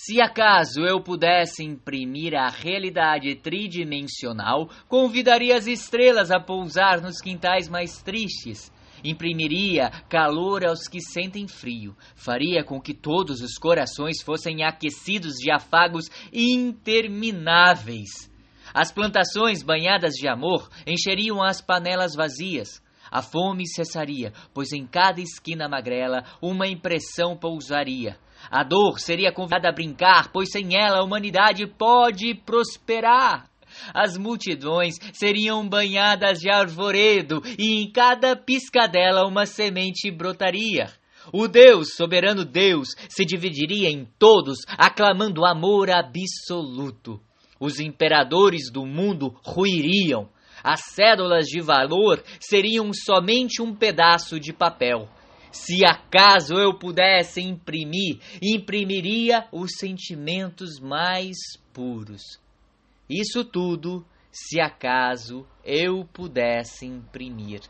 Se acaso eu pudesse imprimir a realidade tridimensional, convidaria as estrelas a pousar nos quintais mais tristes. Imprimiria calor aos que sentem frio. Faria com que todos os corações fossem aquecidos de afagos intermináveis. As plantações banhadas de amor encheriam as panelas vazias. A fome cessaria, pois em cada esquina magrela uma impressão pousaria. A dor seria convidada a brincar, pois sem ela a humanidade pode prosperar. As multidões seriam banhadas de arvoredo e em cada piscadela uma semente brotaria. O Deus, soberano Deus, se dividiria em todos, aclamando amor absoluto. Os imperadores do mundo ruiriam. As cédulas de valor seriam somente um pedaço de papel. Se acaso eu pudesse imprimir, imprimiria os sentimentos mais puros. Isso tudo, se acaso eu pudesse imprimir.